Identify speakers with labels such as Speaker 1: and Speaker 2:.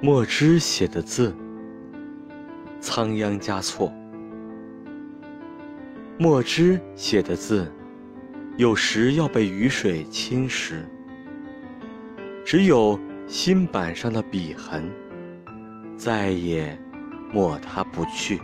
Speaker 1: 墨汁写的字仓央嘉措。墨汁写的字有时要被雨水侵蚀。只有新板上的笔痕再也抹它不去。